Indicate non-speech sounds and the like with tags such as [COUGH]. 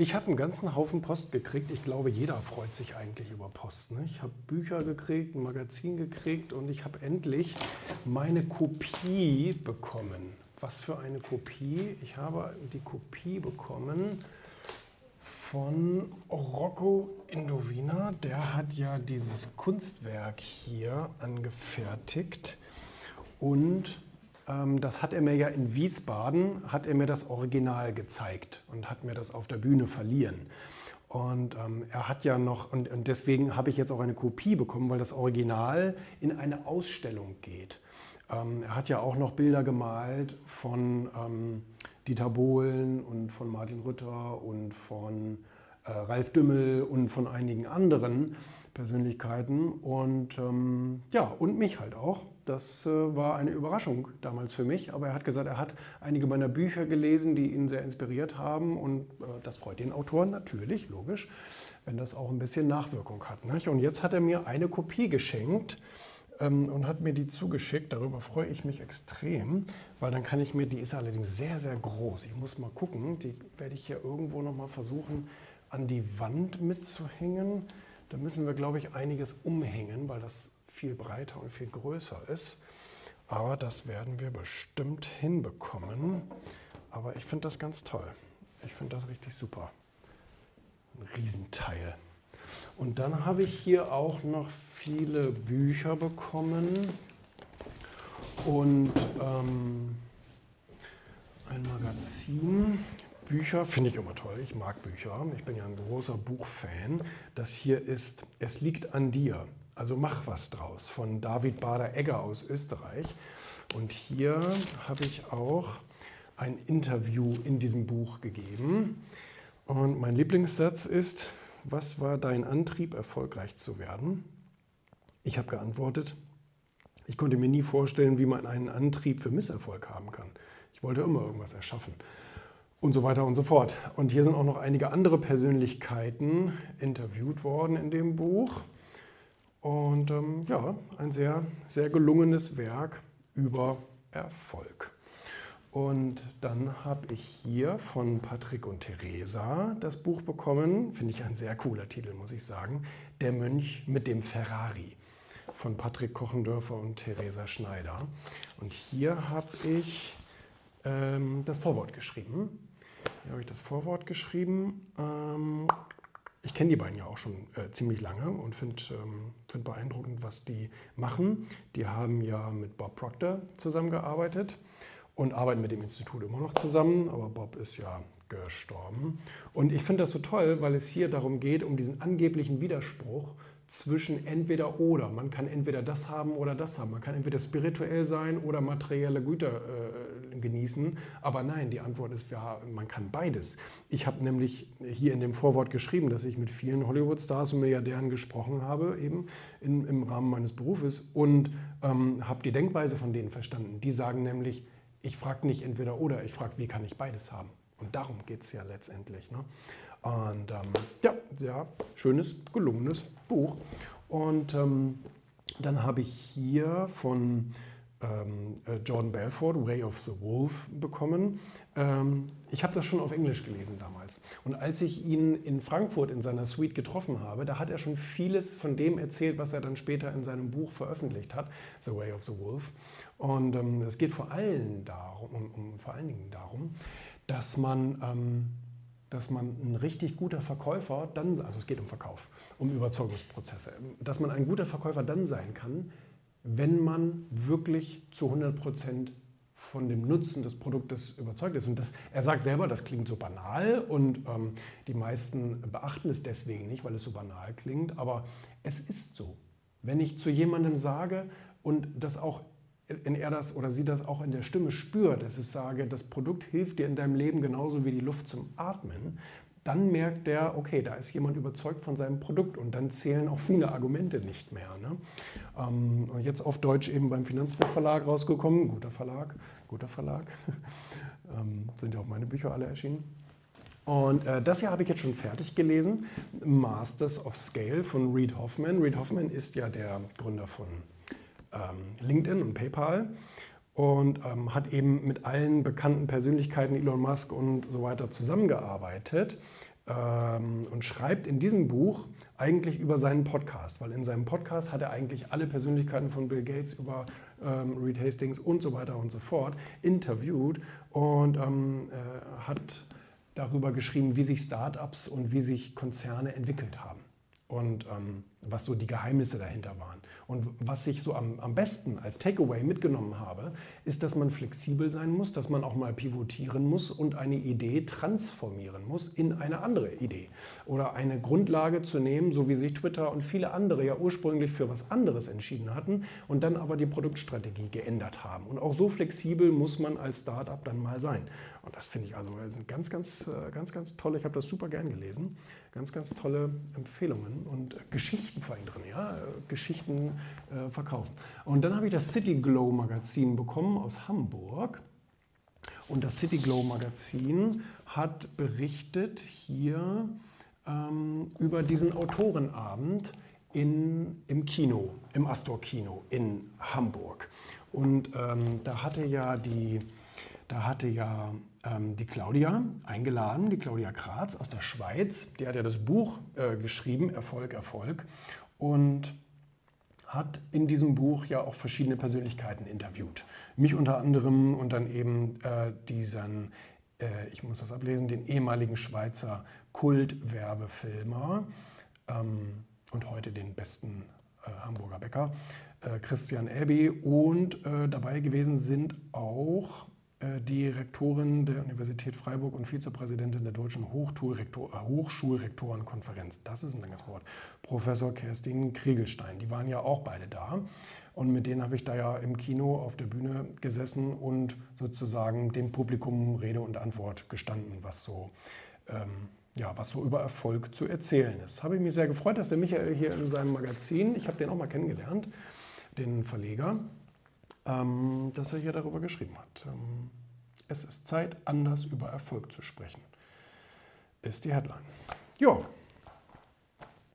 Ich habe einen ganzen Haufen Post gekriegt. Ich glaube, jeder freut sich eigentlich über Post. Ne? Ich habe Bücher gekriegt, ein Magazin gekriegt und ich habe endlich meine Kopie bekommen. Was für eine Kopie? Ich habe die Kopie bekommen von Rocco Indovina. Der hat ja dieses Kunstwerk hier angefertigt und das hat er mir ja in Wiesbaden, hat er mir das Original gezeigt und hat mir das auf der Bühne verliehen. Und ähm, er hat ja noch, und, und deswegen habe ich jetzt auch eine Kopie bekommen, weil das Original in eine Ausstellung geht. Ähm, er hat ja auch noch Bilder gemalt von ähm, Dieter Bohlen und von Martin Rütter und von Ralf Dümmel und von einigen anderen Persönlichkeiten und ähm, ja, und mich halt auch. Das äh, war eine Überraschung damals für mich, aber er hat gesagt, er hat einige meiner Bücher gelesen, die ihn sehr inspiriert haben und äh, das freut den Autoren natürlich, logisch, wenn das auch ein bisschen Nachwirkung hat. Nicht? Und jetzt hat er mir eine Kopie geschenkt ähm, und hat mir die zugeschickt. Darüber freue ich mich extrem, weil dann kann ich mir, die ist allerdings sehr, sehr groß. Ich muss mal gucken, die werde ich hier irgendwo nochmal versuchen an die Wand mitzuhängen. Da müssen wir, glaube ich, einiges umhängen, weil das viel breiter und viel größer ist. Aber das werden wir bestimmt hinbekommen. Aber ich finde das ganz toll. Ich finde das richtig super. Ein Riesenteil. Und dann habe ich hier auch noch viele Bücher bekommen und ähm, ein Magazin. Bücher finde ich immer toll. Ich mag Bücher. Ich bin ja ein großer Buchfan. Das hier ist Es liegt an dir. Also mach was draus von David Bader-Egger aus Österreich. Und hier habe ich auch ein Interview in diesem Buch gegeben. Und mein Lieblingssatz ist, was war dein Antrieb, erfolgreich zu werden? Ich habe geantwortet, ich konnte mir nie vorstellen, wie man einen Antrieb für Misserfolg haben kann. Ich wollte immer irgendwas erschaffen. Und so weiter und so fort. Und hier sind auch noch einige andere Persönlichkeiten interviewt worden in dem Buch. Und ähm, ja, ein sehr, sehr gelungenes Werk über Erfolg. Und dann habe ich hier von Patrick und Theresa das Buch bekommen. Finde ich ein sehr cooler Titel, muss ich sagen. Der Mönch mit dem Ferrari von Patrick Kochendörfer und Theresa Schneider. Und hier habe ich ähm, das Vorwort geschrieben. Hier habe ich das Vorwort geschrieben. Ähm, ich kenne die beiden ja auch schon äh, ziemlich lange und finde ähm, find beeindruckend, was die machen. Die haben ja mit Bob Proctor zusammengearbeitet und arbeiten mit dem Institut immer noch zusammen, aber Bob ist ja gestorben. Und ich finde das so toll, weil es hier darum geht, um diesen angeblichen Widerspruch zwischen entweder oder. Man kann entweder das haben oder das haben. Man kann entweder spirituell sein oder materielle Güter äh, genießen. Aber nein, die Antwort ist ja, man kann beides. Ich habe nämlich hier in dem Vorwort geschrieben, dass ich mit vielen Hollywood-Stars und Milliardären gesprochen habe, eben in, im Rahmen meines Berufes und ähm, habe die Denkweise von denen verstanden. Die sagen nämlich, ich frage nicht entweder oder, ich frage, wie kann ich beides haben. Und darum geht es ja letztendlich. Ne? Und ähm, ja, sehr schönes, gelungenes Buch. Und ähm, dann habe ich hier von ähm, äh, Jordan Belfort, Way of the Wolf, bekommen. Ähm, ich habe das schon auf Englisch gelesen damals. Und als ich ihn in Frankfurt in seiner Suite getroffen habe, da hat er schon vieles von dem erzählt, was er dann später in seinem Buch veröffentlicht hat, The Way of the Wolf. Und ähm, es geht vor allem darum, um, um, vor allen Dingen darum, dass man ähm, dass man ein richtig guter Verkäufer dann, also es geht um Verkauf, um Überzeugungsprozesse, dass man ein guter Verkäufer dann sein kann, wenn man wirklich zu 100 Prozent von dem Nutzen des Produktes überzeugt ist. Und das, er sagt selber, das klingt so banal und ähm, die meisten beachten es deswegen nicht, weil es so banal klingt, aber es ist so. Wenn ich zu jemandem sage und das auch wenn er das oder sie das auch in der Stimme spürt, dass ich sage, das Produkt hilft dir in deinem Leben genauso wie die Luft zum Atmen, dann merkt der, okay, da ist jemand überzeugt von seinem Produkt und dann zählen auch viele Argumente nicht mehr. Ne? Ähm, jetzt auf Deutsch eben beim Finanzbuchverlag rausgekommen, guter Verlag, guter Verlag, [LAUGHS] ähm, sind ja auch meine Bücher alle erschienen. Und äh, das hier habe ich jetzt schon fertig gelesen, Masters of Scale von Reid Hoffman. Reid Hoffman ist ja der Gründer von ähm, LinkedIn und PayPal und ähm, hat eben mit allen bekannten Persönlichkeiten, Elon Musk und so weiter, zusammengearbeitet. ähm, und schreibt in diesem Buch eigentlich über seinen Podcast, weil in seinem Podcast hat er eigentlich alle Persönlichkeiten von Bill Gates über ähm, Reed Hastings und so weiter und so fort interviewt und ähm, äh, hat darüber geschrieben, wie sich Startups und wie sich Konzerne entwickelt haben und ähm, was so die Geheimnisse dahinter waren. Und was ich so am, am besten als Takeaway mitgenommen habe, ist, dass man flexibel sein muss, dass man auch mal pivotieren muss und eine Idee transformieren muss in eine andere Idee. Oder eine Grundlage zu nehmen, so wie sich Twitter und viele andere ja ursprünglich für was anderes entschieden hatten und dann aber die Produktstrategie geändert haben. Und auch so flexibel muss man als Startup dann mal sein. Und das finde ich also ganz, ganz, äh, ganz, ganz toll. Ich habe das super gern gelesen. Ganz, ganz tolle Empfehlungen und Geschichten vor allem drin, ja, Geschichten äh, verkaufen. Und dann habe ich das City Glow Magazin bekommen aus Hamburg. Und das City Glow Magazin hat berichtet hier ähm, über diesen Autorenabend in, im Kino, im Astor Kino in Hamburg. Und ähm, da hatte ja die da hatte ja ähm, die Claudia eingeladen, die Claudia Kratz aus der Schweiz. Die hat ja das Buch äh, geschrieben, Erfolg, Erfolg. Und hat in diesem Buch ja auch verschiedene Persönlichkeiten interviewt. Mich unter anderem und dann eben äh, diesen, äh, ich muss das ablesen, den ehemaligen Schweizer Kultwerbefilmer ähm, und heute den besten äh, Hamburger Bäcker, äh, Christian Elby. Und äh, dabei gewesen sind auch die Rektorin der Universität Freiburg und Vizepräsidentin der Deutschen äh, Hochschulrektorenkonferenz. Das ist ein langes Wort. Professor Kerstin Kriegelstein. Die waren ja auch beide da. Und mit denen habe ich da ja im Kino auf der Bühne gesessen und sozusagen dem Publikum Rede und Antwort gestanden, was so, ähm, ja, was so über Erfolg zu erzählen ist. Habe ich mich sehr gefreut, dass der Michael hier in seinem Magazin, ich habe den auch mal kennengelernt, den Verleger, dass er hier darüber geschrieben hat. Ähm, es ist Zeit, anders über Erfolg zu sprechen. Ist die Headline. Ja,